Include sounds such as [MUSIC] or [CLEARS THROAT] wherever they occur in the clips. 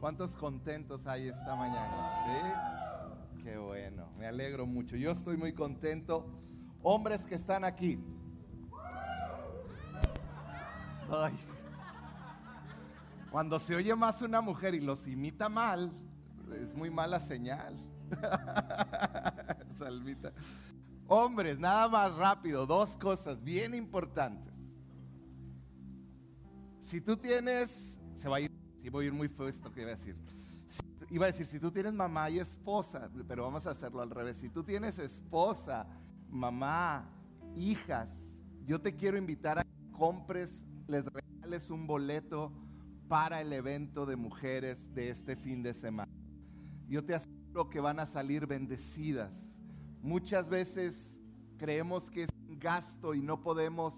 ¿Cuántos contentos hay esta mañana? ¿Sí? Qué bueno, me alegro mucho. Yo estoy muy contento. Hombres que están aquí. Cuando se oye más una mujer y los imita mal, es muy mala señal. [LAUGHS] Salvita. Hombres, nada más rápido, dos cosas bien importantes. Si tú tienes, se va a ir, si voy a ir muy feo esto que iba a decir. Iba a decir, si tú tienes mamá y esposa, pero vamos a hacerlo al revés. Si tú tienes esposa, mamá, hijas, yo te quiero invitar a que compres, les regales un boleto para el evento de mujeres de este fin de semana. Yo te aseguro que van a salir bendecidas. Muchas veces creemos que es un gasto y no podemos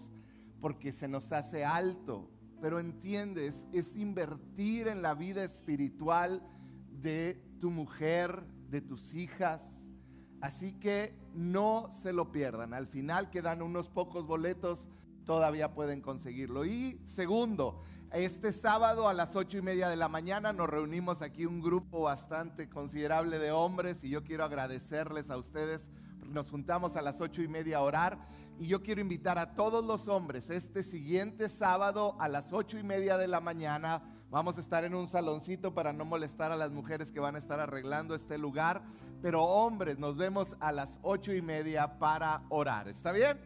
porque se nos hace alto, pero entiendes, es invertir en la vida espiritual de tu mujer, de tus hijas. Así que no se lo pierdan. Al final quedan unos pocos boletos, todavía pueden conseguirlo. Y segundo, este sábado a las ocho y media de la mañana nos reunimos aquí un grupo bastante considerable de hombres y yo quiero agradecerles a ustedes. Nos juntamos a las ocho y media a orar y yo quiero invitar a todos los hombres este siguiente sábado a las ocho y media de la mañana. Vamos a estar en un saloncito para no molestar a las mujeres que van a estar arreglando este lugar. Pero hombres, nos vemos a las ocho y media para orar. ¿Está bien?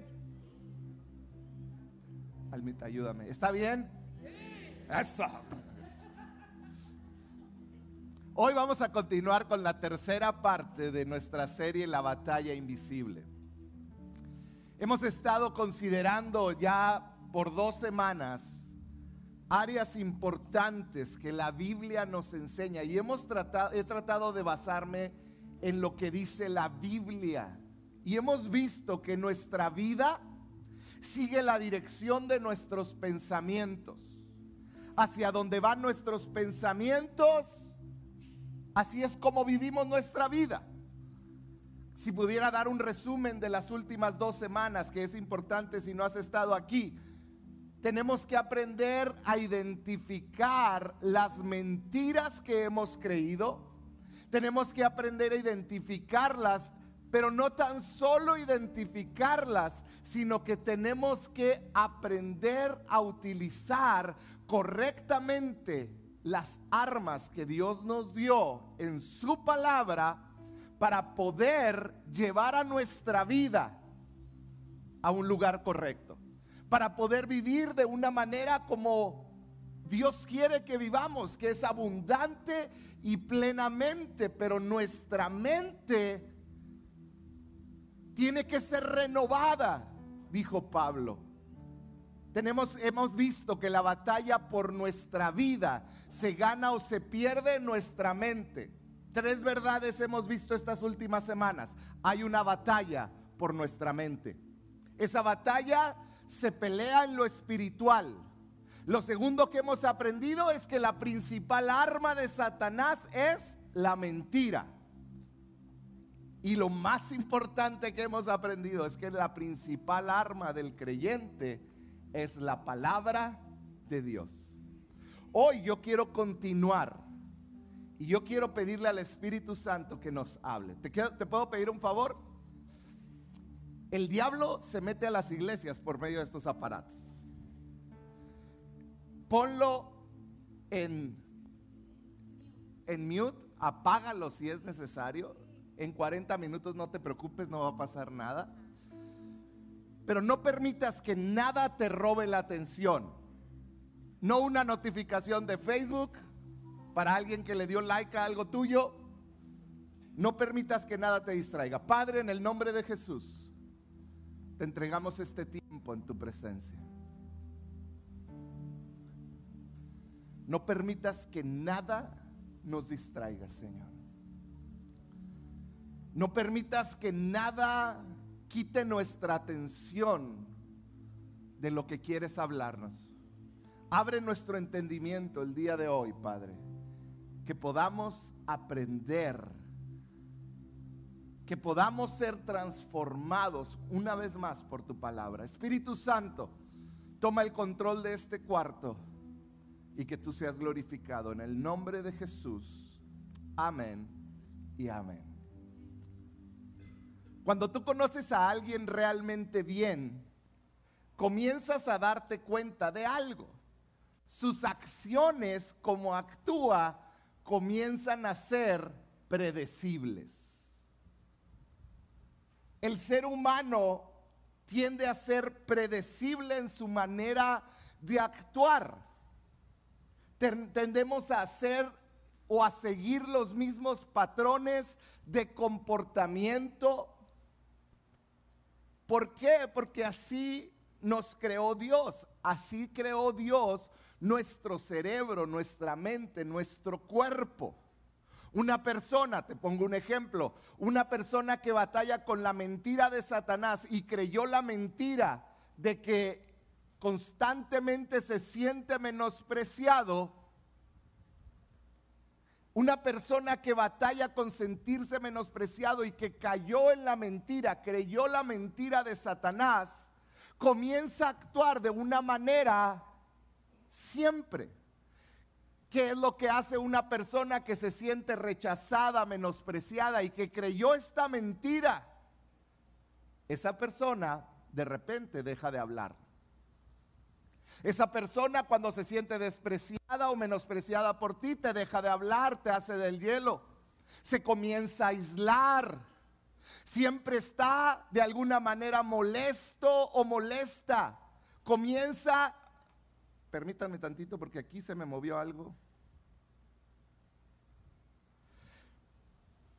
Almita, ayúdame. ¿Está bien? Eso. Hoy vamos a continuar con la tercera parte de nuestra serie La batalla invisible. Hemos estado considerando ya por dos semanas áreas importantes que la Biblia nos enseña y hemos tratado, he tratado de basarme en lo que dice la Biblia y hemos visto que nuestra vida sigue la dirección de nuestros pensamientos hacia donde van nuestros pensamientos, así es como vivimos nuestra vida. Si pudiera dar un resumen de las últimas dos semanas, que es importante si no has estado aquí, tenemos que aprender a identificar las mentiras que hemos creído. Tenemos que aprender a identificarlas pero no tan solo identificarlas, sino que tenemos que aprender a utilizar correctamente las armas que Dios nos dio en su palabra para poder llevar a nuestra vida a un lugar correcto, para poder vivir de una manera como Dios quiere que vivamos, que es abundante y plenamente, pero nuestra mente tiene que ser renovada, dijo Pablo. Tenemos, hemos visto que la batalla por nuestra vida se gana o se pierde en nuestra mente. Tres verdades hemos visto estas últimas semanas. Hay una batalla por nuestra mente. Esa batalla se pelea en lo espiritual. Lo segundo que hemos aprendido es que la principal arma de Satanás es la mentira. Y lo más importante que hemos aprendido es que la principal arma del creyente es la palabra de Dios. Hoy yo quiero continuar y yo quiero pedirle al Espíritu Santo que nos hable. ¿Te, ¿Te, puedo pedir un favor? El diablo se mete a las iglesias por medio de estos aparatos. Ponlo en, en mute, apágalo si es necesario en 40 minutos, no te preocupes, no va a pasar nada. Pero no permitas que nada te robe la atención. No una notificación de Facebook para alguien que le dio like a algo tuyo. No permitas que nada te distraiga. Padre, en el nombre de Jesús, te entregamos este tiempo en tu presencia. No permitas que nada nos distraiga, Señor. No permitas que nada quite nuestra atención de lo que quieres hablarnos. Abre nuestro entendimiento el día de hoy, Padre. Que podamos aprender. Que podamos ser transformados una vez más por tu palabra. Espíritu Santo, toma el control de este cuarto. y que tú seas glorificado. En el nombre de Jesús. Amén y amén. Cuando tú conoces a alguien realmente bien, comienzas a darte cuenta de algo. Sus acciones, como actúa, comienzan a ser predecibles. El ser humano tiende a ser predecible en su manera de actuar. Tendemos a hacer o a seguir los mismos patrones de comportamiento. ¿Por qué? Porque así nos creó Dios. Así creó Dios nuestro cerebro, nuestra mente, nuestro cuerpo. Una persona, te pongo un ejemplo, una persona que batalla con la mentira de Satanás y creyó la mentira de que constantemente se siente menospreciado, una persona que batalla con sentirse menospreciado y que cayó en la mentira, creyó la mentira de Satanás, comienza a actuar de una manera siempre ¿Qué es lo que hace una persona que se siente rechazada, menospreciada y que creyó esta mentira? Esa persona de repente deja de hablar. Esa persona cuando se siente despreciada o menospreciada por ti, te deja de hablar, te hace del hielo. Se comienza a aislar. Siempre está de alguna manera molesto o molesta. Comienza, permítanme tantito porque aquí se me movió algo.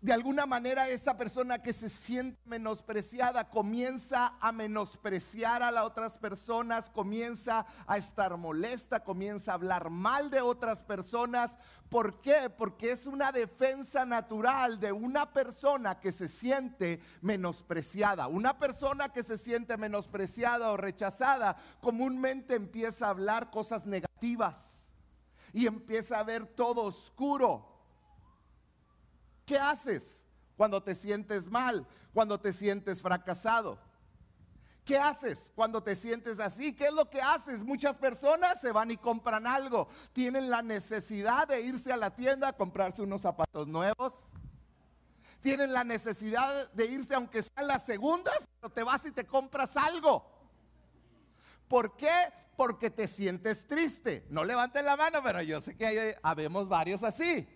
De alguna manera esa persona que se siente menospreciada comienza a menospreciar a las otras personas, comienza a estar molesta, comienza a hablar mal de otras personas. ¿Por qué? Porque es una defensa natural de una persona que se siente menospreciada. Una persona que se siente menospreciada o rechazada comúnmente empieza a hablar cosas negativas y empieza a ver todo oscuro ¿Qué haces cuando te sientes mal, cuando te sientes fracasado? ¿Qué haces cuando te sientes así? ¿Qué es lo que haces? Muchas personas se van y compran algo. Tienen la necesidad de irse a la tienda a comprarse unos zapatos nuevos. Tienen la necesidad de irse aunque sean las segundas, pero te vas y te compras algo. ¿Por qué? Porque te sientes triste. No levanten la mano, pero yo sé que hay, habemos varios así.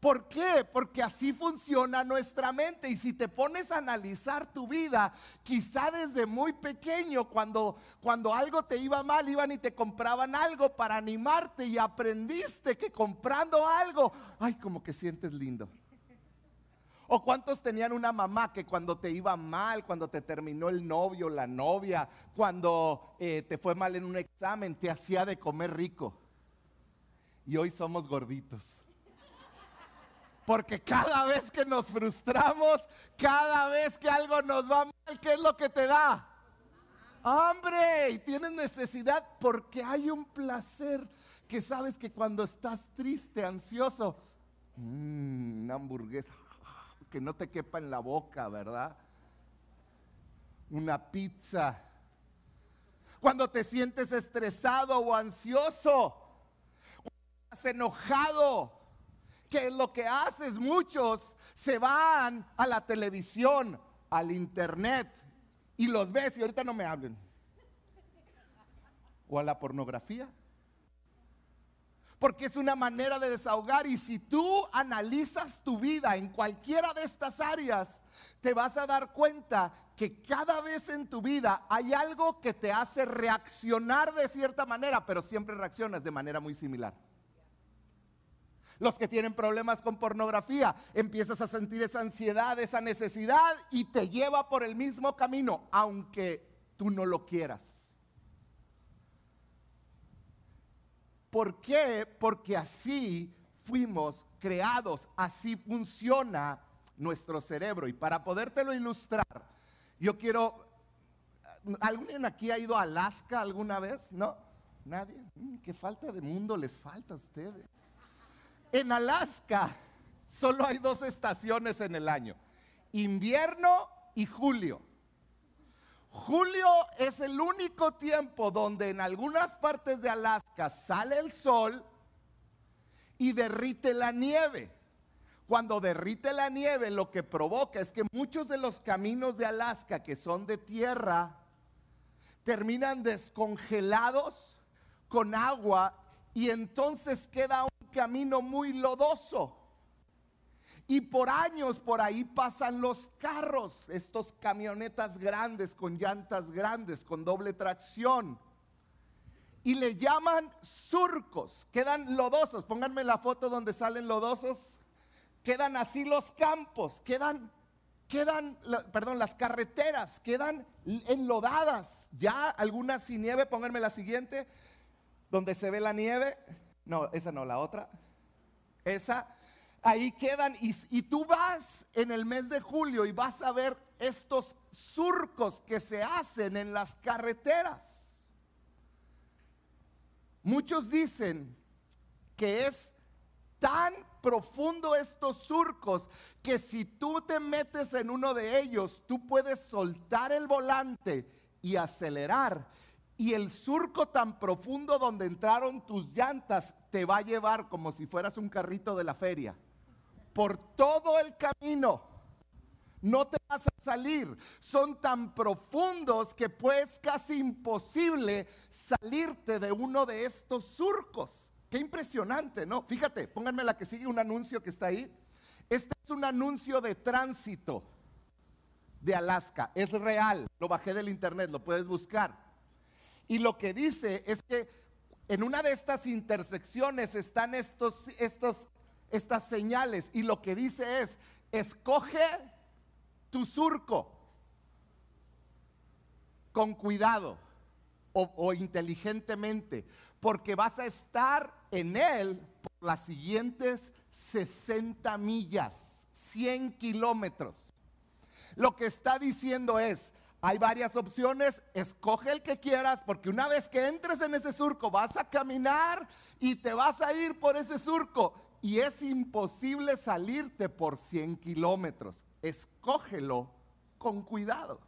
¿Por qué? Porque así funciona nuestra mente. Y si te pones a analizar tu vida, quizá desde muy pequeño, cuando, cuando algo te iba mal, iban y te compraban algo para animarte y aprendiste que comprando algo, ay, como que sientes lindo. ¿O cuántos tenían una mamá que cuando te iba mal, cuando te terminó el novio, la novia, cuando eh, te fue mal en un examen, te hacía de comer rico? Y hoy somos gorditos. Porque cada vez que nos frustramos, cada vez que algo nos va mal, ¿qué es lo que te da? Hambre y tienes necesidad porque hay un placer que sabes que cuando estás triste, ansioso, mmm, una hamburguesa [LAUGHS] que no te quepa en la boca, ¿verdad? Una pizza. Cuando te sientes estresado o ansioso, cuando estás enojado, ¿Qué es lo que haces? Muchos se van a la televisión, al internet, y los ves y ahorita no me hablen. O a la pornografía. Porque es una manera de desahogar y si tú analizas tu vida en cualquiera de estas áreas, te vas a dar cuenta que cada vez en tu vida hay algo que te hace reaccionar de cierta manera, pero siempre reaccionas de manera muy similar los que tienen problemas con pornografía. Empiezas a sentir esa ansiedad, esa necesidad y te lleva por el mismo camino, aunque tú no lo quieras. ¿Por qué? Porque así fuimos creados, así funciona nuestro cerebro. Y para podértelo ilustrar, yo quiero... ¿Alguien aquí ha ido a Alaska alguna vez? ¿No? ¿Nadie? Mm, ¿Qué falta de mundo les falta a ustedes? En Alaska solo hay dos estaciones en el año, invierno y julio. Julio es el único tiempo donde en algunas partes de Alaska sale el sol y derrite la nieve. Cuando derrite la nieve lo que provoca es que muchos de los caminos de Alaska que son de tierra terminan descongelados con agua y entonces queda camino muy lodoso. Y por años por ahí pasan los carros, estos camionetas grandes con llantas grandes, con doble tracción. Y le llaman surcos, quedan lodosos. Pónganme la foto donde salen lodosos. Quedan así los campos, quedan, quedan, perdón, las carreteras quedan enlodadas. Ya algunas sin nieve, pónganme la siguiente, donde se ve la nieve. No, esa no, la otra. Esa ahí quedan y, tú vas en el mes de julio y vas a ver estos surcos que se hacen en las carreteras. Muchos dicen que es tan profundo estos surcos que si tú te metes en uno de ellos, tú puedes soltar el volante y acelerar. Y el surco tan profundo donde entraron tus llantas te va a llevar como si fueras un carrito de la feria por todo el camino. No te vas a salir. Son tan profundos que pues casi imposible salirte de uno de estos surcos. Qué impresionante, ¿no? Fíjate, pónganme la que sigue un anuncio que está ahí. Este es un anuncio de tránsito de Alaska. Es real. Lo bajé del internet, lo puedes buscar. Y lo que dice es que en una de estas intersecciones están estos, estos estas señales y lo que dice es, escoge tu surco con cuidado o, inteligentemente, porque vas a estar en él por las siguientes 60 millas, 100 kilómetros. Lo que está diciendo es, hay varias opciones, escoge el que quieras, porque una vez que entres en ese surco vas a caminar y te vas a ir por ese surco y es imposible salirte por 100 kilómetros. Escógelo con cuidado.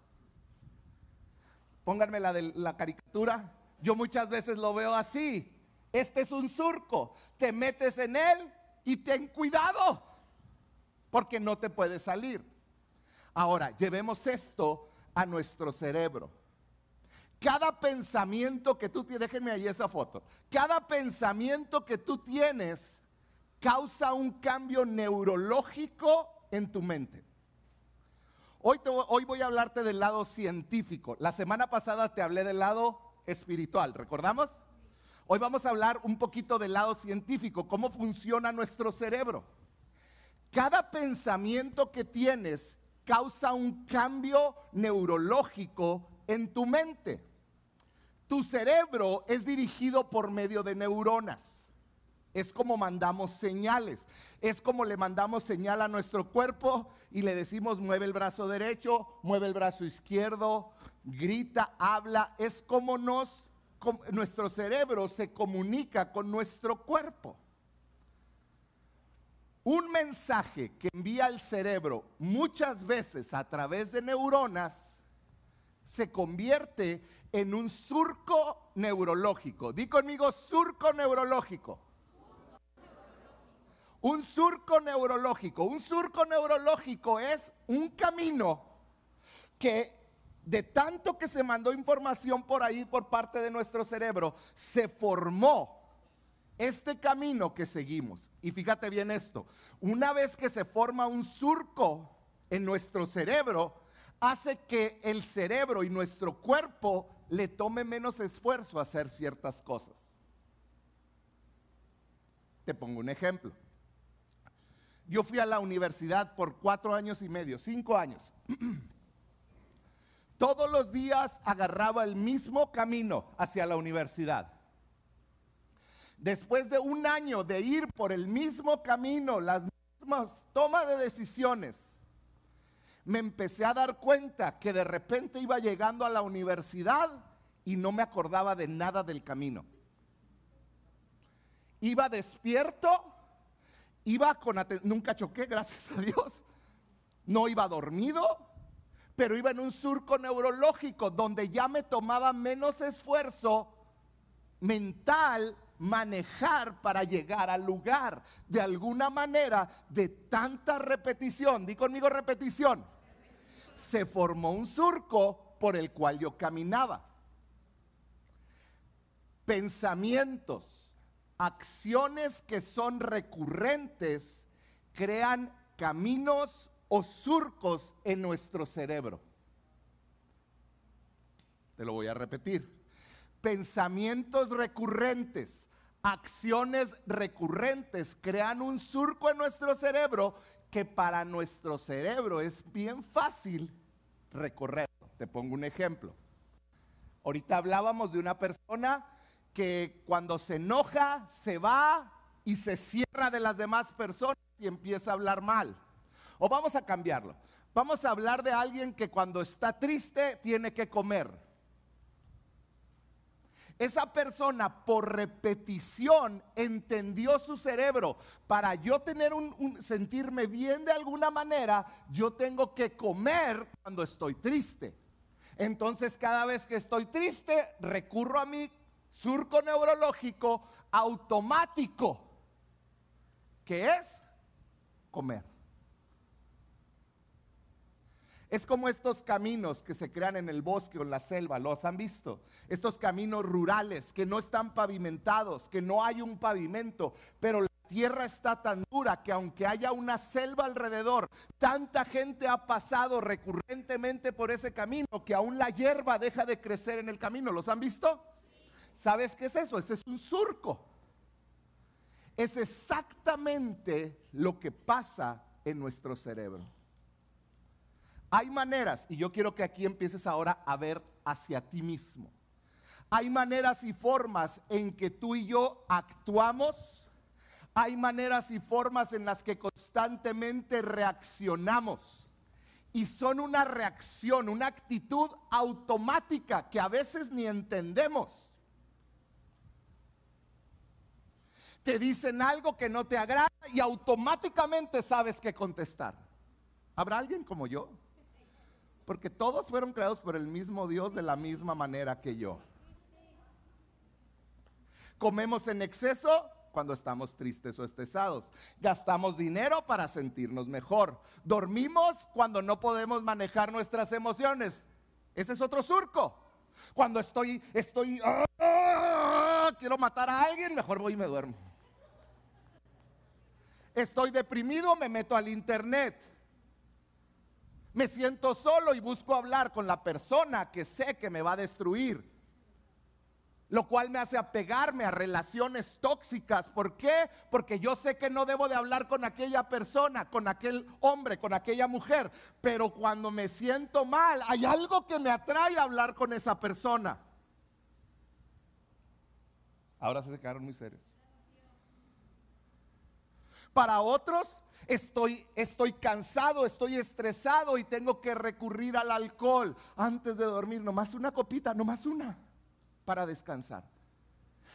Pónganme la de la caricatura. Yo muchas veces lo veo así. Este es un surco. Te metes en él y ten cuidado. Porque no te puedes salir. Ahora, llevemos esto a nuestro cerebro. Cada pensamiento que tú tienes, déjenme ahí esa foto. Cada pensamiento que tú tienes causa un cambio neurológico en tu mente. Hoy, hoy voy a hablarte del lado científico. La semana pasada te hablé del lado espiritual, ¿recordamos? Hoy vamos a hablar un poquito del lado científico, cómo funciona nuestro cerebro. Cada pensamiento que tienes causa un cambio neurológico en tu mente. Tu cerebro es dirigido por medio de neuronas. Es como mandamos señales. Es como le mandamos señal a nuestro cuerpo y le decimos mueve el brazo derecho, mueve el brazo izquierdo, grita, habla. Es como nos, nuestro cerebro se comunica con nuestro cuerpo. Un mensaje que envía el cerebro muchas veces a través de neuronas se convierte en un surco neurológico. Di conmigo surco neurológico. Un surco neurológico. Un surco neurológico es un camino que de tanto que se mandó información por ahí por parte de nuestro cerebro, se formó este camino que seguimos. Y fíjate bien esto, una vez que se forma un surco en nuestro cerebro, hace que el cerebro y nuestro cuerpo le tome menos esfuerzo a hacer ciertas cosas. Te pongo un ejemplo. Yo fui a la universidad por cuatro años y medio, cinco años. [CLEARS THROAT] Todos los días agarraba el mismo camino hacia la universidad. Después de un año de ir por el mismo camino, las mismas tomas de decisiones, me empecé a dar cuenta que de repente iba llegando a la universidad y no me acordaba de nada del camino. Iba despierto Iba con nunca choqué, [LAUGHS] gracias a Dios. No iba dormido, pero iba en un surco neurológico donde ya me tomaba menos esfuerzo mental manejar para llegar al lugar. De alguna manera, de tanta repetición, di conmigo repetición, se formó un surco por el cual yo caminaba. Pensamientos, acciones que son recurrentes, crean caminos o surcos en nuestro cerebro. Te lo voy a repetir. Pensamientos recurrentes, acciones recurrentes crean un surco en nuestro cerebro que para nuestro cerebro es bien fácil recorrer. Te pongo un ejemplo. Ahorita hablábamos de una persona que cuando se enoja se va y se cierra de las demás personas y empieza a hablar mal. O vamos a cambiarlo. Vamos a hablar de alguien que cuando está triste tiene que comer esa persona por repetición entendió su cerebro. Para yo tener un, sentirme bien de alguna manera, yo tengo que comer cuando estoy triste. Entonces cada vez que estoy triste, recurro a mi surco neurológico automático, que es comer. Es como estos caminos que se crean en el bosque o en la selva, ¿los han visto? Estos caminos rurales que no están pavimentados, que no hay un pavimento, pero la tierra está tan dura que aunque haya una selva alrededor, tanta gente ha pasado recurrentemente por ese camino que aún la hierba deja de crecer en el camino. ¿Los han visto? ¿Sabes qué es eso? Ese es un surco. Es exactamente lo que pasa en nuestro cerebro. Hay maneras, y yo quiero que aquí empieces ahora a ver hacia ti mismo. Hay maneras y formas en que tú y yo actuamos. Hay maneras y formas en las que constantemente reaccionamos. Y son una reacción, una actitud automática que a veces ni entendemos. Te dicen algo que no te agrada y automáticamente sabes qué contestar. ¿Habrá alguien como yo? Porque todos fueron creados por el mismo Dios de la misma manera que yo. Comemos en exceso cuando estamos tristes o estresados. Gastamos dinero para sentirnos mejor. Dormimos cuando no podemos manejar nuestras emociones. Ese es otro surco. Cuando estoy, estoy, ¡ah! quiero matar a alguien, mejor voy y me duermo. Estoy deprimido, me meto al internet me siento solo y busco hablar con la persona que sé que me va a destruir. Lo cual me hace apegarme a relaciones tóxicas. ¿Por qué? Porque yo sé que no debo de hablar con aquella persona, con aquel hombre, con aquella mujer. Pero cuando me siento mal, hay algo que me atrae a hablar con esa persona. Ahora se quedaron muy serios. Para otros Estoy, estoy cansado, estoy estresado y tengo que recurrir al alcohol antes de dormir. Nomás una copita, nomás una, para descansar.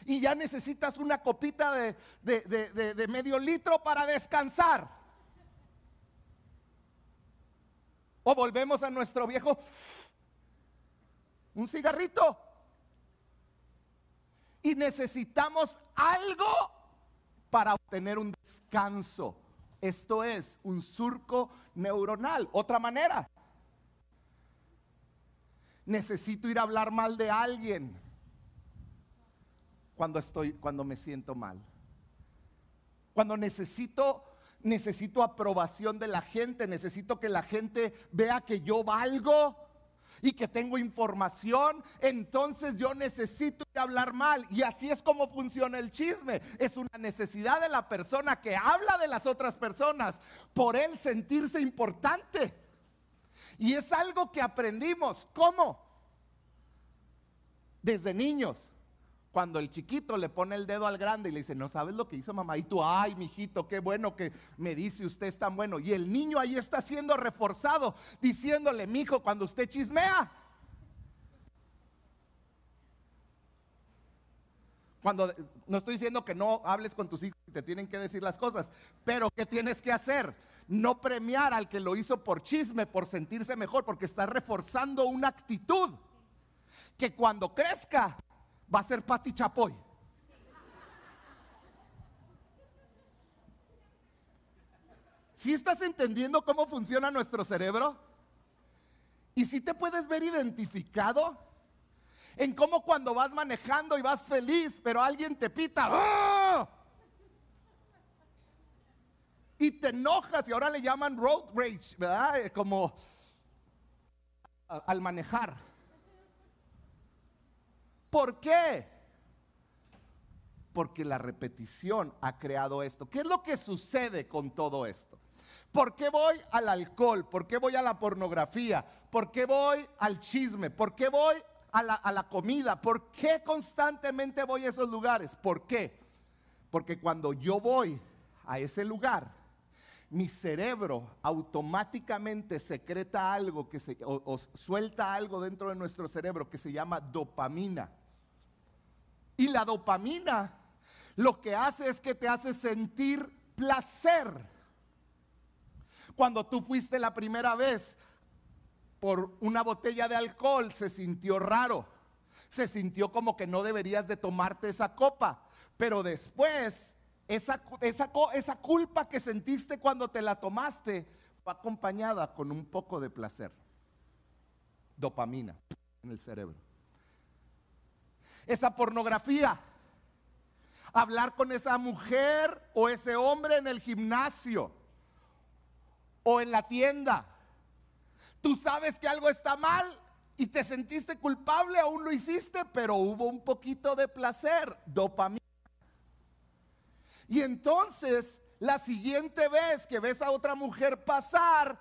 Y ya necesitas una copita de, de medio litro para descansar. O volvemos a nuestro viejo, un cigarrito. Y necesitamos algo para obtener un descanso esto es un surco neuronal. Otra manera. Necesito ir a hablar mal de alguien cuando estoy cuando me siento mal. Cuando necesito necesito aprobación de la gente, necesito que la gente vea que yo valgo y que tengo información, entonces yo necesito hablar mal. Y así es como funciona el chisme. Es una necesidad de la persona que habla de las otras personas por él sentirse importante. Y es algo que aprendimos. ¿Cómo? Desde niños cuando el chiquito le pone el dedo al grande y le dice, no sabes lo que hizo mamá. Y tú, ay, mijito, qué bueno que me dice usted es tan bueno. Y el niño ahí está siendo reforzado, diciéndole, mijo, cuando usted chismea. Cuando no estoy diciendo que no hables con tus hijos y te tienen que decir las cosas, pero ¿qué tienes que hacer? No premiar al que lo hizo por chisme, por sentirse mejor, porque está reforzando una actitud que cuando crezca va a ser Pati Chapoy. ¿Sí estás entendiendo cómo funciona nuestro cerebro? ¿Y si te puedes ver identificado? En cómo cuando vas manejando y vas feliz, pero alguien te pita. ¡ah! Y te enojas y ahora le llaman road rage, ¿verdad? Como al manejar. ¿Por qué? Porque la repetición ha creado esto. ¿Qué es lo que sucede con todo esto? ¿Por qué voy al alcohol? ¿Por qué voy a la pornografía? ¿Por qué voy al chisme? ¿Por qué voy a la, comida? ¿Por qué constantemente voy a esos lugares? ¿Por qué? Porque cuando yo voy a ese lugar, mi cerebro automáticamente secreta algo que se, o, suelta algo dentro de nuestro cerebro que se llama dopamina. Y la dopamina lo que hace es que te hace sentir placer. Cuando tú fuiste la primera vez por una botella de alcohol, se sintió raro. Se sintió como que no deberías de tomarte esa copa. Pero después esa, esa, culpa que sentiste cuando te la tomaste fue acompañada con un poco de placer. Dopamina en el cerebro. Esa pornografía. Hablar con esa mujer o ese hombre en el gimnasio o en la tienda. Tú sabes que algo está mal y te sentiste culpable, aún lo hiciste, pero hubo un poquito de placer, dopamina. Y entonces, la siguiente vez que ves a otra mujer pasar,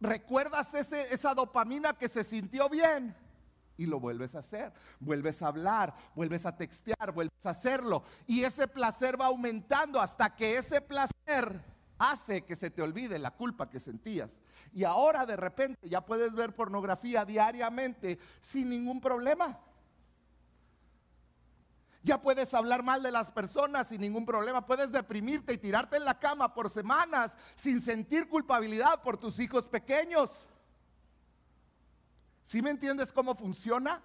recuerdas ese, esa dopamina que se sintió bien y lo vuelves a hacer. Vuelves a hablar, vuelves a textear, vuelves a hacerlo. Y ese placer va aumentando hasta que ese placer hace que se te olvide la culpa que sentías. Y ahora de repente ya puedes ver pornografía diariamente sin ningún problema. Ya puedes hablar mal de las personas sin ningún problema. Puedes deprimirte y tirarte en la cama por semanas sin sentir culpabilidad por tus hijos pequeños. ¿Sí me entiendes cómo funciona?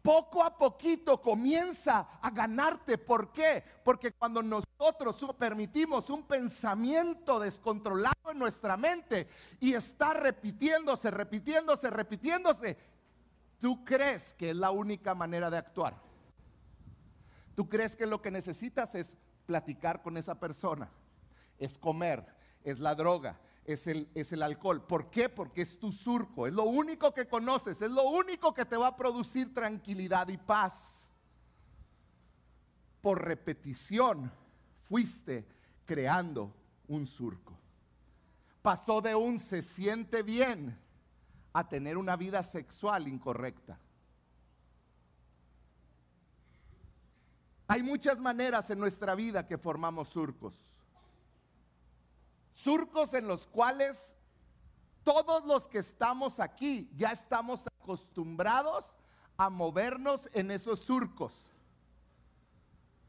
Poco a poquito comienza a ganarte. ¿Por qué? Porque cuando nosotros permitimos un pensamiento descontrolado en nuestra mente y está repitiéndose, repitiéndose, repitiéndose, tú crees que es la única manera de actuar. Tú crees que lo que necesitas es platicar con esa persona, es comer, es la droga, es el, es el alcohol. ¿Por qué? Porque es tu surco, es lo único que conoces, es lo único que te va a producir tranquilidad y paz. Por repetición fuiste creando un surco. Pasó de un se siente bien a tener una vida sexual incorrecta. Hay muchas maneras en nuestra vida que formamos surcos. Surcos en los cuales todos los que estamos aquí ya estamos acostumbrados a movernos en esos surcos.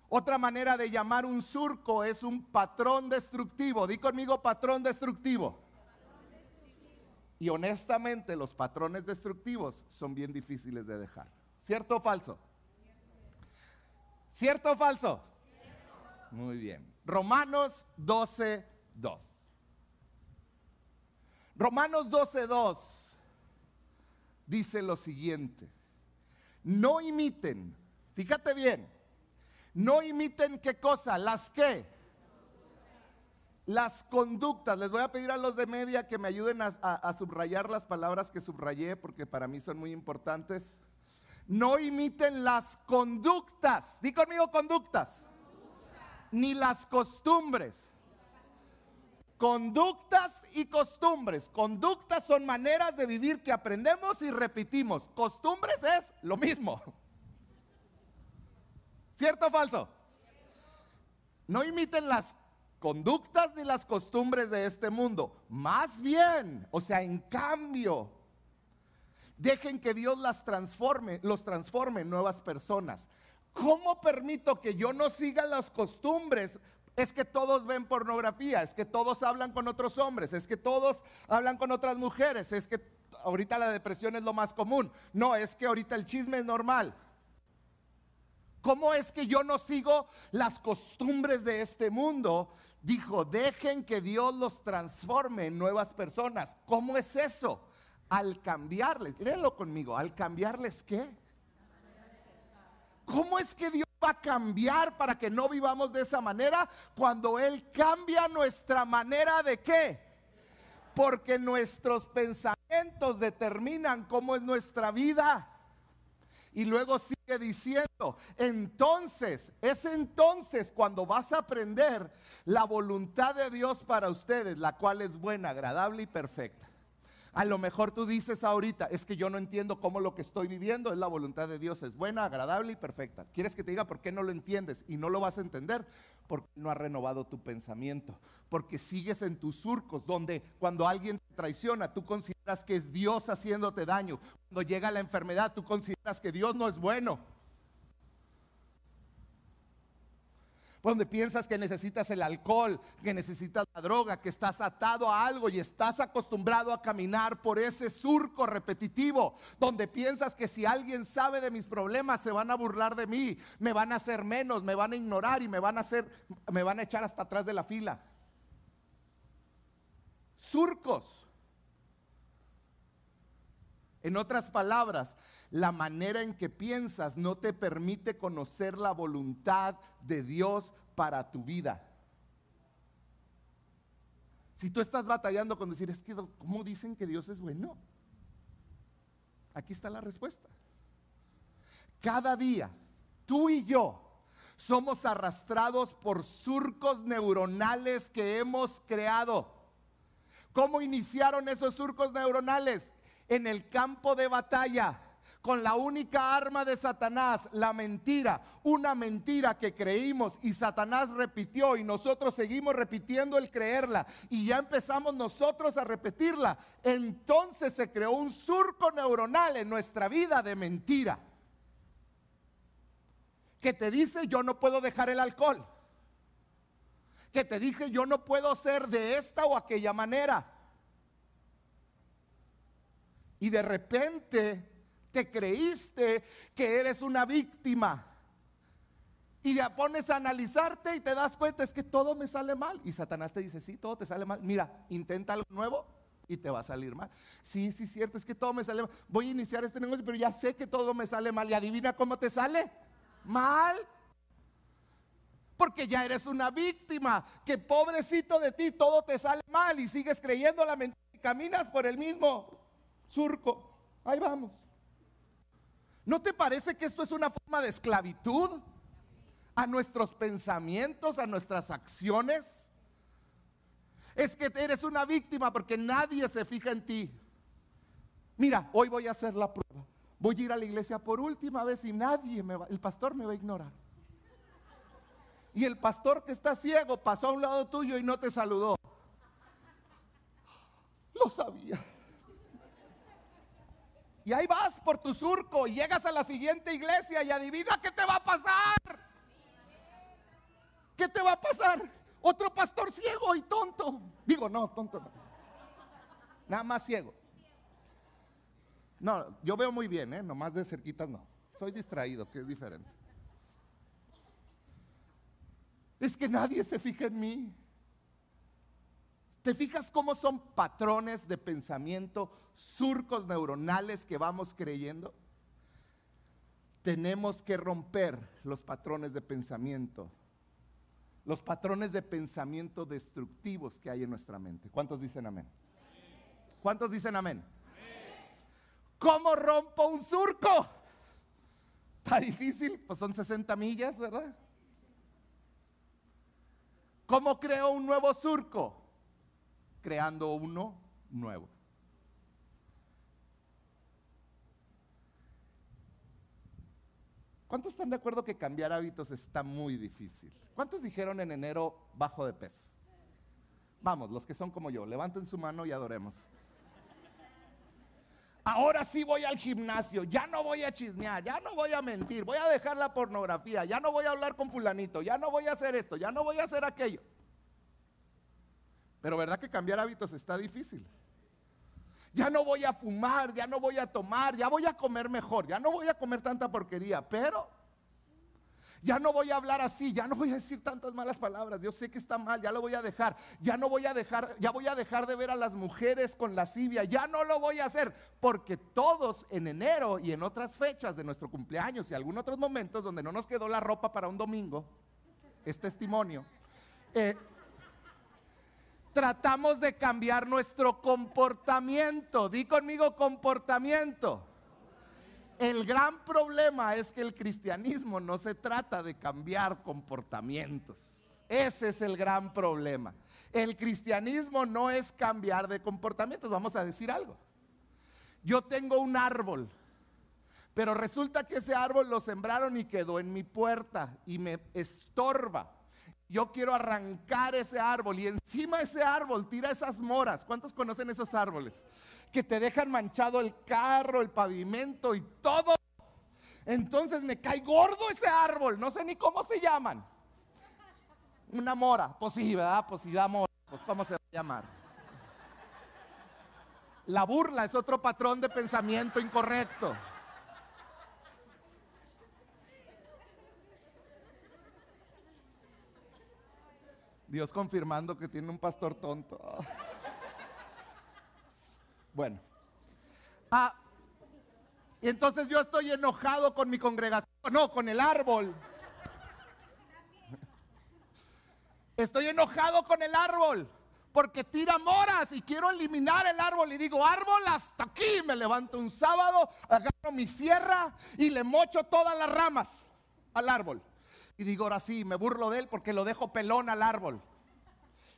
Otra manera de llamar un surco es un patrón destructivo. Di conmigo patrón destructivo. Y honestamente los patrones destructivos son bien difíciles de dejar. ¿Cierto o falso? ¿Cierto o falso? Muy bien. Romanos 12, 2. Romanos 12, 2 dice lo siguiente. No imiten, fíjate bien, no imiten qué cosa, las qué. Las conductas, les voy a pedir a los de media que me ayuden a, a subrayar las palabras que subrayé porque para mí son muy importantes no imiten las conductas. Di conmigo conductas. Ni las costumbres. Conductas y costumbres. Conductas son maneras de vivir que aprendemos y repetimos. Costumbres es lo mismo. [LAUGHS] ¿Cierto o falso? No imiten las conductas ni las costumbres de este mundo. Más bien, o sea, en cambio, Dejen que Dios las transforme, los transforme en nuevas personas. ¿Cómo permito que yo no siga las costumbres? Es que todos ven pornografía, es que todos hablan con otros hombres, es que todos hablan con otras mujeres, es que ahorita la depresión es lo más común. No, es que ahorita el chisme es normal. ¿Cómo es que yo no sigo las costumbres de este mundo? Dijo, dejen que Dios los transforme en nuevas personas. ¿Cómo es eso? Al cambiarles, léelo conmigo, al cambiarles qué? ¿Cómo es que Dios a cambiar para que no vivamos de esa manera cuando Él cambia nuestra manera de qué? Porque nuestros pensamientos determinan cómo es nuestra vida. Y luego sigue diciendo, entonces, es entonces cuando vas a aprender la voluntad de Dios para ustedes, la cual es buena, agradable y perfecta. A lo mejor tú dices ahorita, es que yo no entiendo cómo lo que estoy viviendo es la voluntad de Dios, es buena, agradable y perfecta. ¿Quieres que te diga por qué no lo entiendes? Y no lo vas a entender porque no ha renovado tu pensamiento, porque sigues en tus surcos, donde cuando alguien te traiciona, tú consideras que es Dios haciéndote daño. Cuando llega la enfermedad, tú consideras que Dios no es bueno. Donde piensas que necesitas el alcohol, que necesitas la droga, que estás atado a algo y estás acostumbrado a caminar por ese surco repetitivo, donde piensas que si alguien sabe de mis problemas se van a burlar de mí, me van a hacer menos, me van a ignorar y me van a hacer me van a echar hasta atrás de la fila. Surcos. En otras palabras, la manera en que piensas no te permite conocer la voluntad de Dios para tu vida. Si tú estás batallando con decir, es que, ¿cómo dicen que Dios es bueno? Aquí está la respuesta. Cada día, tú y yo somos arrastrados por surcos neuronales que hemos creado. ¿Cómo iniciaron esos surcos neuronales? En el campo de batalla. Con la única arma de Satanás, la mentira, una mentira que creímos y Satanás repitió y nosotros seguimos repitiendo el creerla y ya empezamos nosotros a repetirla, entonces se creó un surco neuronal en nuestra vida de mentira. Que te dice yo no puedo dejar el alcohol, que te dije yo no puedo ser de esta o aquella manera y de repente te creíste que eres una víctima. Y ya pones a analizarte y te das cuenta, es que todo me sale mal. Y Satanás te dice, sí, todo te sale mal. Mira, intenta algo nuevo y te va a salir mal. Sí, sí, cierto, es que todo me sale mal. Voy a iniciar este negocio, pero ya sé que todo me sale mal. Y adivina cómo te sale. Mal. Porque ya eres una víctima. Que pobrecito de ti, todo te sale mal y sigues creyendo la mentira y caminas por el mismo surco. Ahí vamos. ¿No te parece que esto es una forma de esclavitud a nuestros pensamientos, a nuestras acciones? Es que eres una víctima porque nadie se fija en ti. Mira, hoy voy a hacer la prueba. Voy a ir a la iglesia por última vez y nadie me va, el pastor me va a ignorar. Y el pastor que está ciego pasó a un lado tuyo y no te saludó. Lo sabía. Y ahí vas por tu surco y llegas a la siguiente iglesia y adivina qué te va a pasar. ¿Qué te va a pasar? Otro pastor ciego y tonto. Digo, no, tonto no. Nada más ciego. No, yo veo muy bien, ¿eh? Nomás de cerquitas no. Soy distraído, que es diferente. Es que nadie se fija en mí. ¿Te fijas cómo son patrones de pensamiento, surcos neuronales que vamos creyendo? Tenemos que romper los patrones de pensamiento, los patrones de pensamiento destructivos que hay en nuestra mente. ¿Cuántos dicen amén? ¿Cuántos dicen amén? ¿Cómo rompo un surco? Está difícil, pues son 60 millas, ¿verdad? ¿Cómo creo un nuevo surco? Creando uno nuevo. ¿Cuántos están de acuerdo que cambiar hábitos está muy difícil? ¿Cuántos dijeron en enero bajo de peso? Vamos, los que son como yo, levanten su mano y adoremos. Ahora sí voy al gimnasio, ya no voy a chismear, ya no voy a mentir, voy a dejar la pornografía, ya no voy a hablar con fulanito, ya no voy a hacer esto, ya no voy a hacer aquello. Pero verdad que cambiar hábitos está difícil. Ya no voy a fumar, ya no voy a tomar, ya voy a comer mejor, ya no voy a comer tanta porquería, pero ya no voy a hablar así, ya no voy a decir tantas malas palabras. Yo sé que está mal, ya lo voy a dejar. Ya no voy a dejar, ya voy a dejar de ver a las mujeres con lascivia. Ya no lo voy a hacer, porque todos en enero y en otras fechas de nuestro cumpleaños y algunos otros momentos donde no nos quedó la ropa para un domingo, es testimonio. Eh, tratamos de cambiar nuestro comportamiento. Di conmigo comportamiento. El gran problema es que el cristianismo no se trata de cambiar comportamientos. Ese es el gran problema. El cristianismo no es cambiar de comportamientos. Vamos a decir algo. Yo tengo un árbol, pero resulta que ese árbol lo sembraron y quedó en mi puerta y me estorba. Yo quiero arrancar ese árbol y encima ese árbol tira esas moras. ¿Cuántos conocen esos árboles? que te dejan manchado el carro, el pavimento y todo. Entonces me cae gordo ese árbol, no sé ni cómo se llaman. Una mora, pues sí, ¿verdad? Pues sí da mora, pues cómo se va a llamar. La burla es otro patrón de pensamiento incorrecto. Dios confirmando que tiene un pastor tonto. Bueno. Ah, y entonces yo estoy enojado con mi congregación, no, con el árbol. Estoy enojado con el árbol porque tira moras y quiero eliminar el árbol y digo, árbol hasta aquí. Me levanto un sábado, agarro mi sierra y le mocho todas las ramas al árbol. Y digo, ahora sí, me burlo de él porque lo dejo pelón al árbol.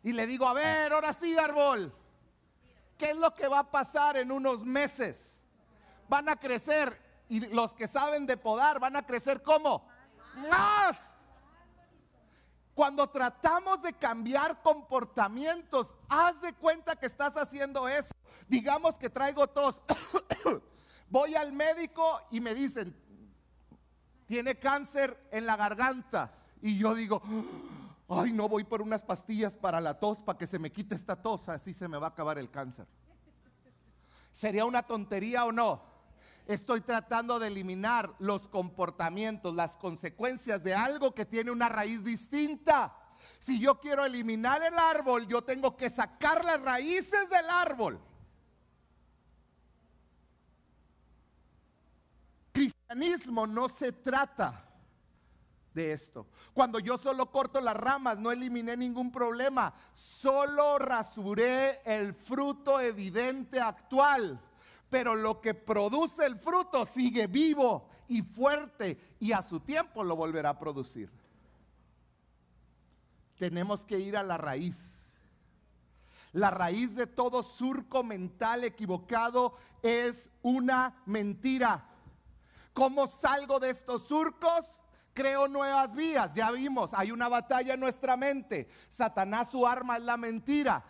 Y le digo, a ver, ahora sí, árbol. ¿Qué es lo que va a pasar en unos meses? Van a crecer y los que saben de podar van a crecer como más. Cuando tratamos de cambiar comportamientos, haz de cuenta que estás haciendo eso. Digamos que traigo tos. [COUGHS] Voy al médico y me dicen, tiene cáncer en la garganta. Y yo digo, ay, no voy por unas pastillas para la tos, para que se me quite esta tos, así se me va a acabar el cáncer. ¿Sería una tontería o no? Estoy tratando de eliminar los comportamientos, las consecuencias de algo que tiene una raíz distinta. Si yo quiero eliminar el árbol, yo tengo que sacar las raíces del árbol. Cristianismo no se trata de esto. Cuando yo solo corto las ramas, no eliminé ningún problema, solo rasuré el fruto evidente actual. Pero lo que produce el fruto sigue vivo y fuerte y a su tiempo lo volverá a producir. Tenemos que ir a la raíz. La raíz de todo surco mental equivocado es una mentira. ¿Cómo salgo de estos surcos? creo nuevas vías. Ya vimos, hay una batalla en nuestra mente. Satanás su arma es la mentira.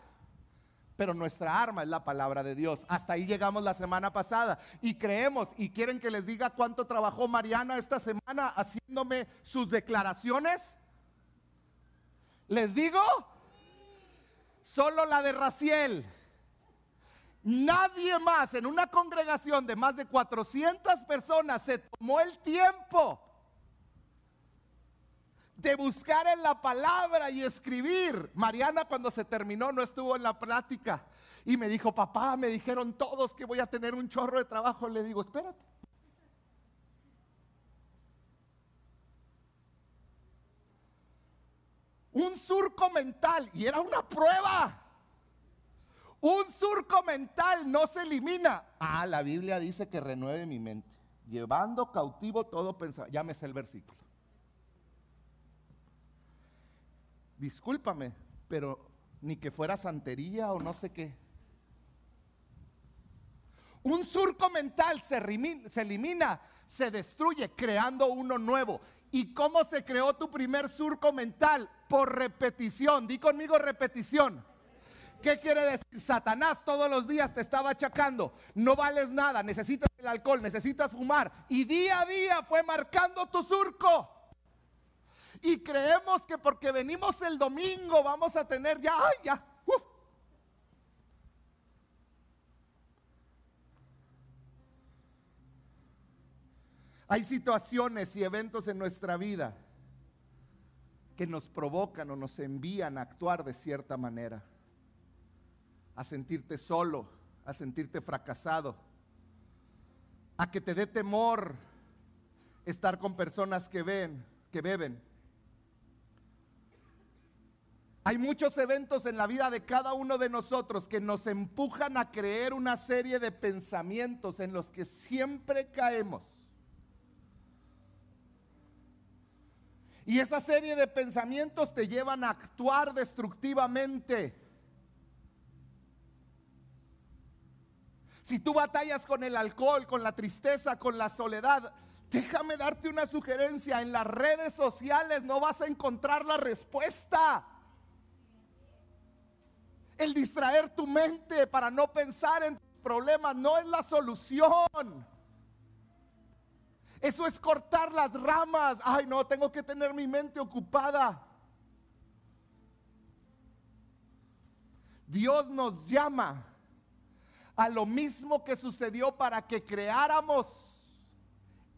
Pero nuestra arma es la palabra de Dios. Hasta ahí llegamos la semana pasada. Y creemos, y quieren que les diga cuánto trabajó Mariana esta semana haciéndome sus declaraciones. ¿Les digo? Solo la de Raciel. Nadie más en una congregación de más de 400 personas se tomó el tiempo de buscar en la palabra y escribir. Mariana cuando se terminó no estuvo en la plática y me dijo, papá, me dijeron todos que voy a tener un chorro de trabajo. Le digo, espérate. Un surco mental y era una prueba. Un surco mental no se elimina. Ah, la Biblia dice que renueve mi mente, llevando cautivo todo pensamiento. Llámese el versículo. discúlpame, pero ni que fuera santería o no sé qué. Un surco mental se, elimina, se destruye, creando uno nuevo. ¿Y cómo se creó tu primer surco mental? Por repetición. Di conmigo repetición. ¿Qué quiere decir? Satanás todos los días te estaba achacando. No vales nada, necesitas el alcohol, necesitas fumar. Y día a día fue marcando tu surco. Y creemos que porque venimos el domingo vamos a tener ya, ay, ya, uf. Hay situaciones y eventos en nuestra vida que nos provocan o nos envían a actuar de cierta manera, a sentirte solo, a sentirte fracasado, a que te dé temor estar con personas que ven, que beben. Hay muchos eventos en la vida de cada uno de nosotros que nos empujan a creer una serie de pensamientos en los que siempre caemos. Y esa serie de pensamientos te llevan a actuar destructivamente. Si tú batallas con el alcohol, con la tristeza, con la soledad, déjame darte una sugerencia. En las redes sociales no vas a encontrar la respuesta. El distraer tu mente para no pensar en tus problemas no es la solución. Eso es cortar las ramas. Ay, no, tengo que tener mi mente ocupada. Dios nos llama a lo mismo que sucedió para que creáramos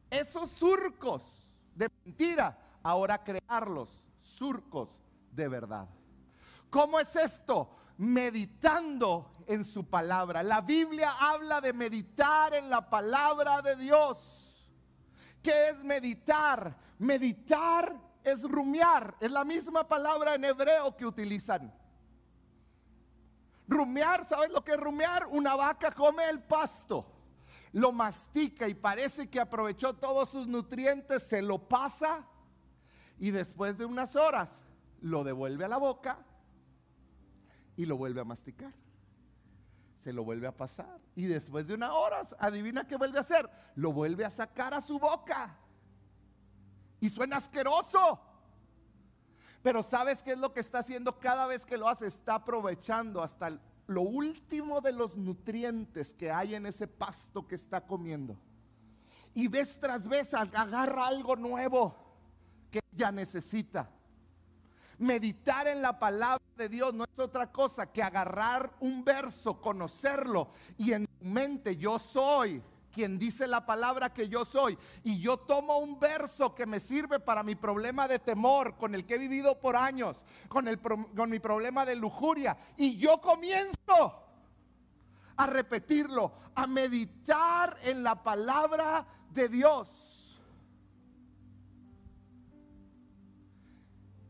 esos surcos de mentira, ahora crearlos surcos de verdad. ¿Cómo es esto? Meditando en su palabra. La Biblia habla de meditar en la palabra de Dios. ¿Qué es meditar? Meditar es rumiar. Es la misma palabra en hebreo que utilizan. Rumiar, ¿sabes lo que es rumiar? Una vaca come el pasto, lo mastica y parece que aprovechó todos sus nutrientes, se lo pasa y después de unas horas lo devuelve a la boca y lo vuelve a masticar se lo vuelve a pasar. Y después de unas horas, adivina qué vuelve a hacer. Lo vuelve a sacar a su boca. Y suena asqueroso. Pero ¿sabes qué es lo que está haciendo cada vez que lo hace? Está aprovechando hasta lo último de los nutrientes que hay en ese pasto que está comiendo. Y vez tras vez agarra algo nuevo que ella necesita. Meditar en la palabra de Dios no es otra cosa que agarrar un verso, conocerlo y en tu mente yo soy quien dice la palabra que yo soy y yo tomo un verso que me sirve para mi problema de temor con el que he vivido por años, con, el, con mi problema de lujuria y yo comienzo a repetirlo, a meditar en la palabra de Dios.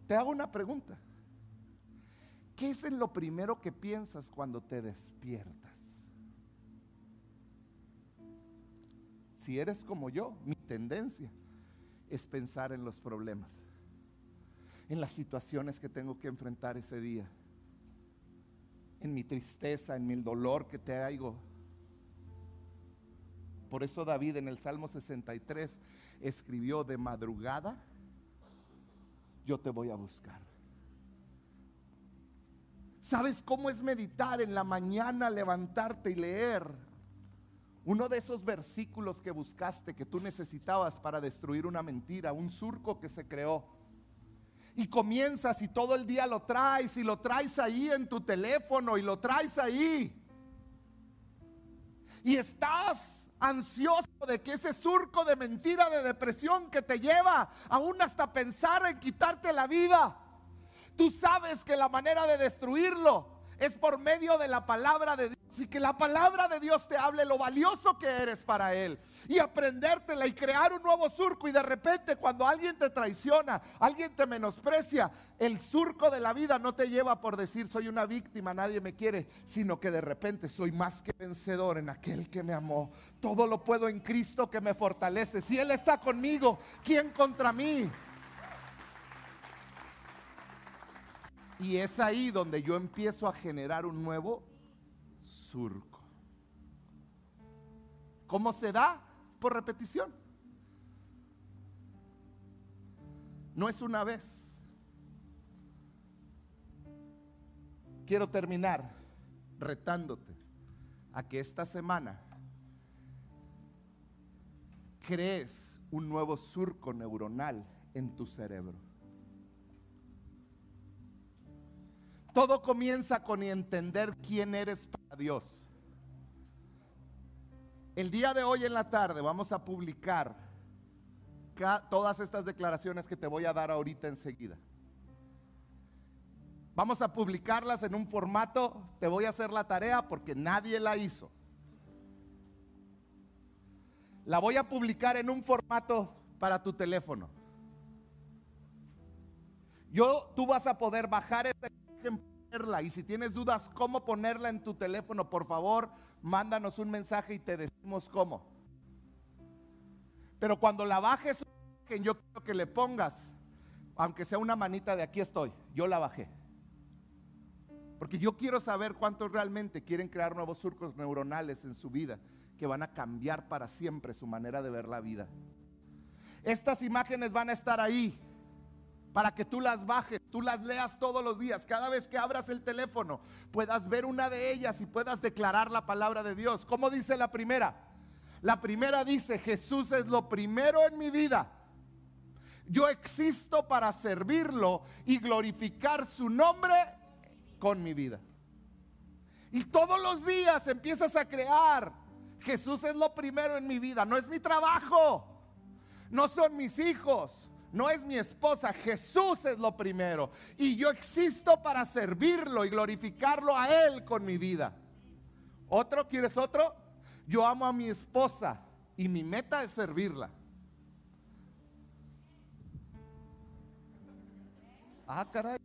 Te hago una pregunta. ¿Qué es lo primero que piensas cuando te despiertas? Si eres como yo, mi tendencia es pensar en los problemas, en las situaciones que tengo que enfrentar ese día, en mi tristeza, en mi dolor que te hago. Por eso David en el Salmo 63 escribió de madrugada yo te voy a buscar. ¿Sabes cómo es meditar en la mañana, levantarte y leer uno de esos versículos que buscaste, que tú necesitabas para destruir una mentira, un surco que se creó? Y comienzas y todo el día lo traes y lo traes ahí en tu teléfono y lo traes ahí. Y estás ansioso de que ese surco de mentira, de depresión que te lleva aún hasta pensar en quitarte la vida, tú sabes que la manera de destruirlo es por medio de la palabra de Dios y que la palabra de Dios te hable lo valioso que eres para Él y aprendértela y crear un nuevo surco y de repente cuando alguien te traiciona, alguien te menosprecia, el surco de la vida no te lleva por decir soy una víctima, nadie me quiere, sino que de repente soy más que vencedor en aquel que me amó. Todo lo puedo en Cristo que me fortalece. Si Él está conmigo, ¿quién contra mí? Y es ahí donde yo empiezo a generar un nuevo surco. ¿Cómo se da? Por repetición. No es una vez. Quiero terminar retándote a que esta semana crees un nuevo surco neuronal en tu cerebro. Todo comienza con entender quién eres para Dios. El día de hoy en la tarde vamos a publicar todas estas declaraciones que te voy a dar ahorita enseguida. Vamos a publicarlas en un formato, te voy a hacer la tarea porque nadie la hizo. La voy a publicar en un formato para tu teléfono. Yo, tú vas a poder bajar esta y si tienes dudas cómo ponerla en tu teléfono, por favor, mándanos un mensaje y te decimos cómo. Pero cuando la bajes, yo quiero que le pongas, aunque sea una manita de aquí estoy, yo la bajé. Porque yo quiero saber cuántos realmente quieren crear nuevos surcos neuronales en su vida que van a cambiar para siempre su manera de ver la vida. Estas imágenes van a estar ahí para que tú las bajes, tú las leas todos los días. Cada vez que abras el teléfono puedas ver una de ellas y puedas declarar la palabra de Dios. ¿Cómo dice la primera? La primera dice, Jesús es lo primero en mi vida. Yo existo para servirlo y glorificar su nombre con mi vida. Y todos los días empiezas a crear. Jesús es lo primero en mi vida. No es mi trabajo. No son mis hijos. No es mi esposa. Jesús es lo primero. Y yo existo para servirlo y glorificarlo a Él con mi vida. ¿Otro? ¿Quieres otro? Yo amo a mi esposa y mi meta es servirla. Ah, caray.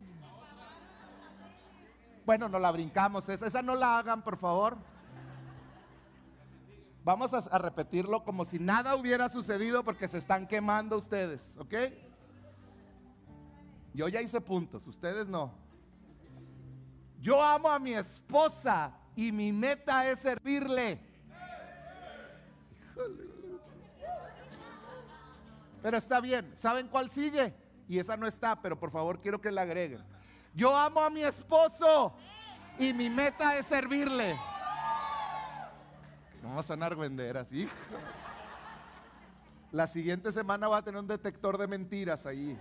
Bueno, no la brincamos, esa, esa no la hagan, por favor. Vamos a, repetirlo como si nada hubiera sucedido porque se están quemando ustedes, ¿ok? Yo ya hice puntos, ustedes no. Yo amo a mi esposa y mi meta es servirle. Pero está bien, ¿saben cuál sigue? Y esa no está, pero por favor quiero que la agreguen. Yo amo a mi esposo y mi meta es servirle. Vamos a sonar venderas, hijo. La siguiente semana va a tener un detector de mentiras ahí.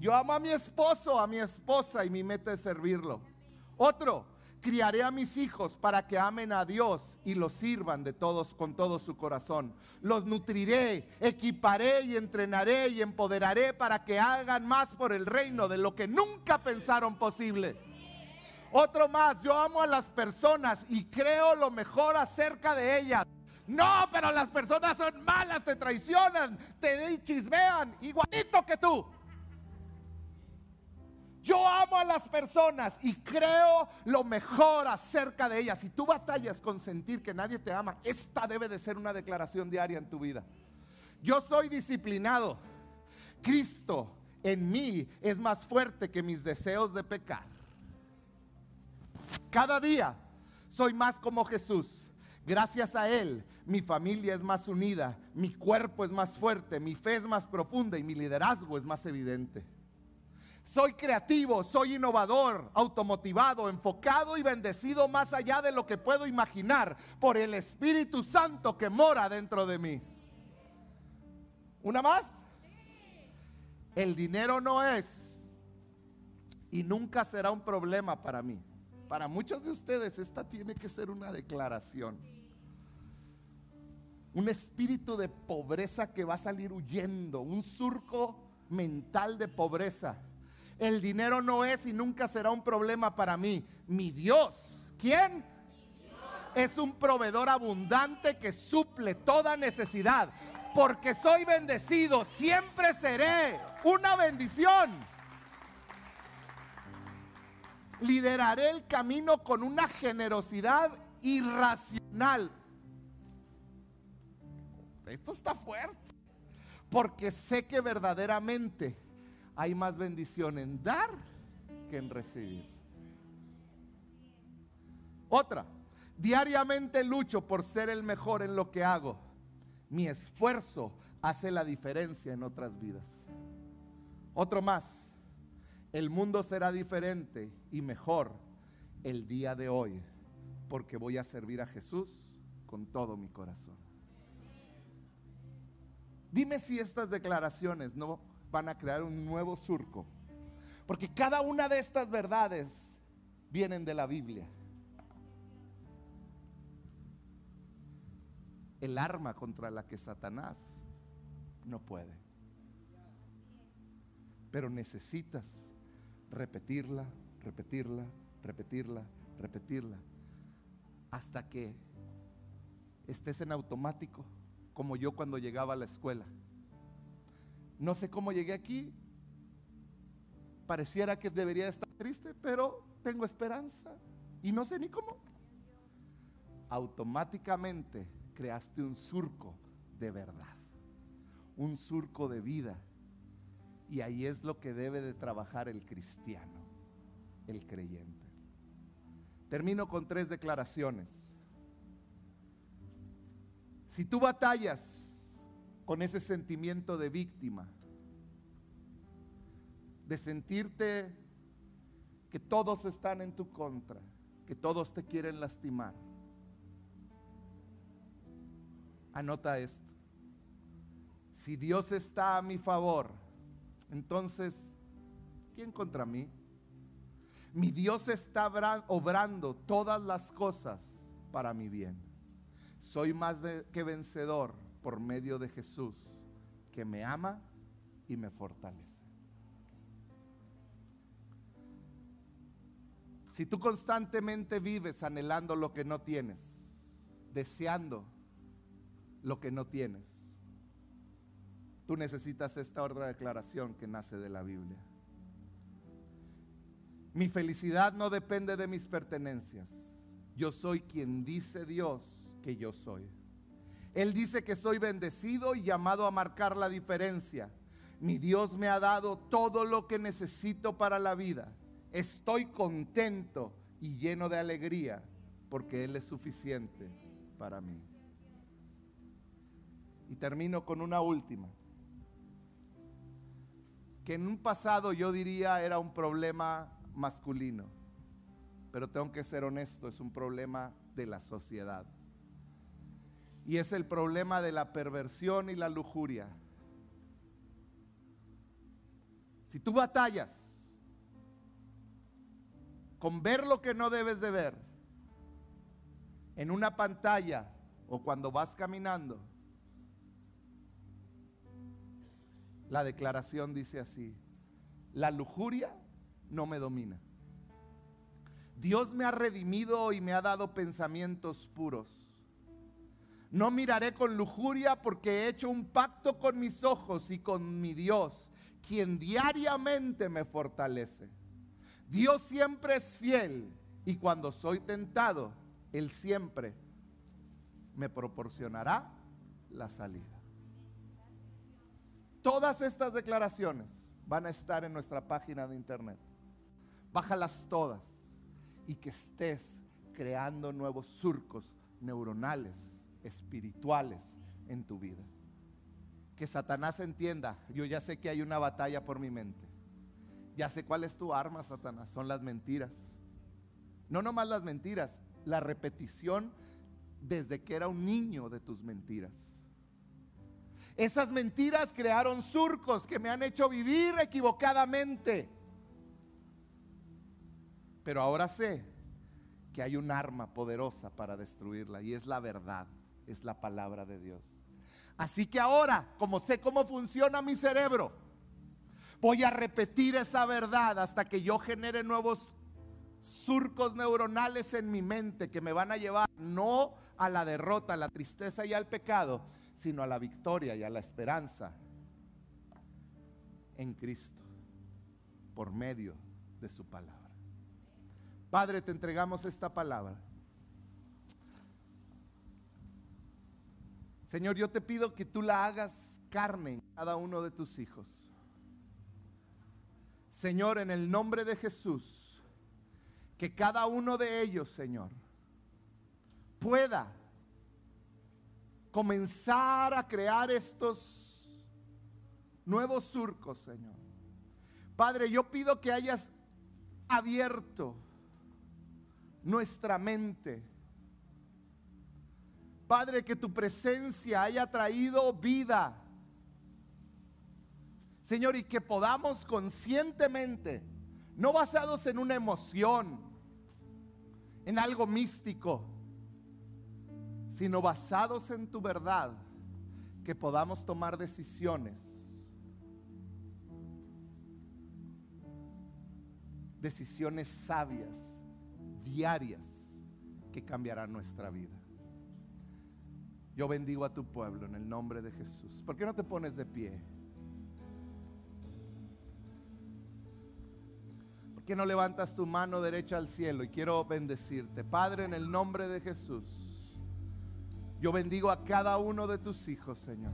Yo amo a mi esposo, a mi esposa y mi meta es servirlo. Otro, criaré a mis hijos para que amen a Dios y los sirvan de todos con todo su corazón. Los nutriré, equiparé y entrenaré y empoderaré para que hagan más por el reino de lo que nunca pensaron posible. Otro más, yo amo a las personas y creo lo mejor acerca de ellas. No, pero las personas son malas, te traicionan, te chismean, igualito que tú. Yo amo a las personas y creo lo mejor acerca de ellas. Si tú batallas con sentir que nadie te ama, esta debe de ser una declaración diaria en tu vida. Yo soy disciplinado. Cristo en mí es más fuerte que mis deseos de pecar. Cada día soy más como Jesús. Gracias a Él, mi familia es más unida, mi cuerpo es más fuerte, mi fe es más profunda y mi liderazgo es más evidente. Soy creativo, soy innovador, automotivado, enfocado y bendecido más allá de lo que puedo imaginar por el Espíritu Santo que mora dentro de mí. ¿Una más? El dinero no es y nunca será un problema para mí. Para muchos de ustedes esta tiene que ser una declaración. Un espíritu de pobreza que va a salir huyendo, un surco mental de pobreza el dinero no es y nunca será un problema para mí. Mi Dios, ¿quién? Es un proveedor abundante que suple toda necesidad. Porque soy bendecido, siempre seré una bendición. Lideraré el camino con una generosidad irracional. Esto está fuerte. Porque sé que verdaderamente hay más bendición en dar que en recibir. Otra, diariamente lucho por ser el mejor en lo que hago. Mi esfuerzo hace la diferencia en otras vidas. Otro más, el mundo será diferente y mejor el día de hoy porque voy a servir a Jesús con todo mi corazón. Dime si estas declaraciones no van a crear un nuevo surco, porque cada una de estas verdades vienen de la Biblia. El arma contra la que Satanás no puede. Pero necesitas repetirla, repetirla, repetirla, repetirla, hasta que estés en automático, como yo cuando llegaba a la escuela. No sé cómo llegué aquí, pareciera que debería estar triste, pero tengo esperanza y no sé ni cómo. Automáticamente creaste un surco de verdad, un surco de vida. Y ahí es lo que debe de trabajar el cristiano, el creyente. Termino con tres declaraciones. Si tú batallas con ese sentimiento de víctima, de sentirte que todos están en tu contra, que todos te quieren lastimar, anota esto. Si Dios está a mi favor, entonces, ¿quién contra mí? Mi Dios está obrando todas las cosas para mi bien. Soy más que vencedor por medio de Jesús, que me ama y me fortalece. Si tú constantemente vives anhelando lo que no tienes, deseando lo que no tienes, tú necesitas esta otra declaración que nace de la Biblia. Mi felicidad no depende de mis pertenencias. Yo soy quien dice Dios que yo soy. Él dice que soy bendecido y llamado a marcar la diferencia. Mi Dios me ha dado todo lo que necesito para la vida. Estoy contento y lleno de alegría porque Él es suficiente para mí. Y termino con una última, que en un pasado yo diría era un problema masculino. Pero tengo que ser honesto, es un problema de la sociedad. Y es el problema de la perversión y la lujuria. Si tú batallas con ver lo que no debes de ver en una pantalla o cuando vas caminando, la declaración dice así, la lujuria no me domina. Dios me ha redimido y me ha dado pensamientos puros. No miraré con lujuria porque he hecho un pacto con mis ojos y con mi Dios, quien diariamente me fortalece. Dios siempre es fiel y cuando soy tentado, Él siempre me proporcionará la salida. Todas estas declaraciones van a estar en nuestra página de internet bájalas todas y que estés creando nuevos surcos neuronales, espirituales en tu vida. Que Satanás entienda, yo ya sé que hay una batalla por mi mente. Ya sé cuál es tu arma, Satanás, son las mentiras. No nomás las mentiras, la repetición desde que era un niño de tus mentiras. Esas mentiras crearon surcos que me han hecho vivir equivocadamente. Pero ahora sé que hay un arma poderosa para destruirla y es la verdad, es la palabra de Dios. Así que ahora, como sé cómo funciona mi cerebro, voy a repetir esa verdad hasta que yo genere nuevos surcos neuronales en mi mente que me van a llevar no a la derrota, a la tristeza y al pecado, sino a la victoria y a la esperanza en Cristo por medio de su palabra. Padre, te entregamos esta palabra. Señor, yo te pido que tú la hagas carne en cada uno de tus hijos. Señor, en el nombre de Jesús, que cada uno de ellos, Señor, pueda comenzar a crear estos nuevos surcos, Señor. Padre, yo pido que hayas abierto nuestra mente. Padre, que tu presencia haya traído vida. Señor, y que podamos conscientemente, no basados en una emoción, en algo místico, sino basados en tu verdad, que podamos tomar decisiones. Decisiones sabias, diarias, que cambiarán nuestra vida. Yo bendigo a tu pueblo en el nombre de Jesús. ¿Por qué no te pones de pie? ¿Por qué no levantas tu mano derecha al cielo? Y quiero bendecirte. Padre, en el nombre de Jesús, yo bendigo a cada uno de tus hijos, Señor.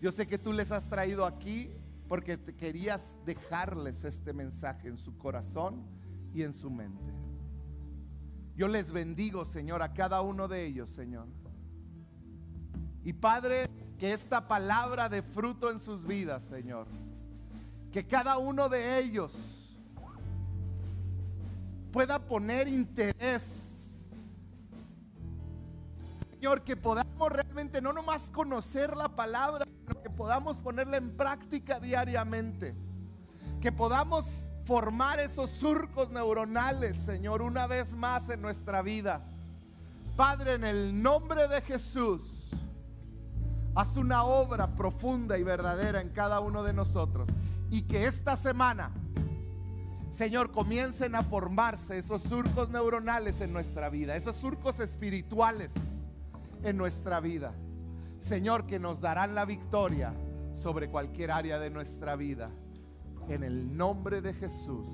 Yo sé que tú les has traído aquí porque querías dejarles este mensaje en su corazón y en su mente. Yo les bendigo, Señor, a cada uno de ellos, Señor. Y Padre, que esta palabra de fruto en sus vidas, Señor. Que cada uno de ellos pueda poner interés. Señor, que podamos realmente no nomás conocer la palabra, sino que podamos ponerla en práctica diariamente. Que podamos formar esos surcos neuronales, Señor, una vez más en nuestra vida. Padre, en el nombre de Jesús, haz una obra profunda y verdadera en cada uno de nosotros. Y que esta semana, Señor, comiencen a formarse esos surcos neuronales en nuestra vida, esos surcos espirituales en nuestra vida. Señor, que nos darán la victoria sobre cualquier área de nuestra vida. En el nombre de Jesús.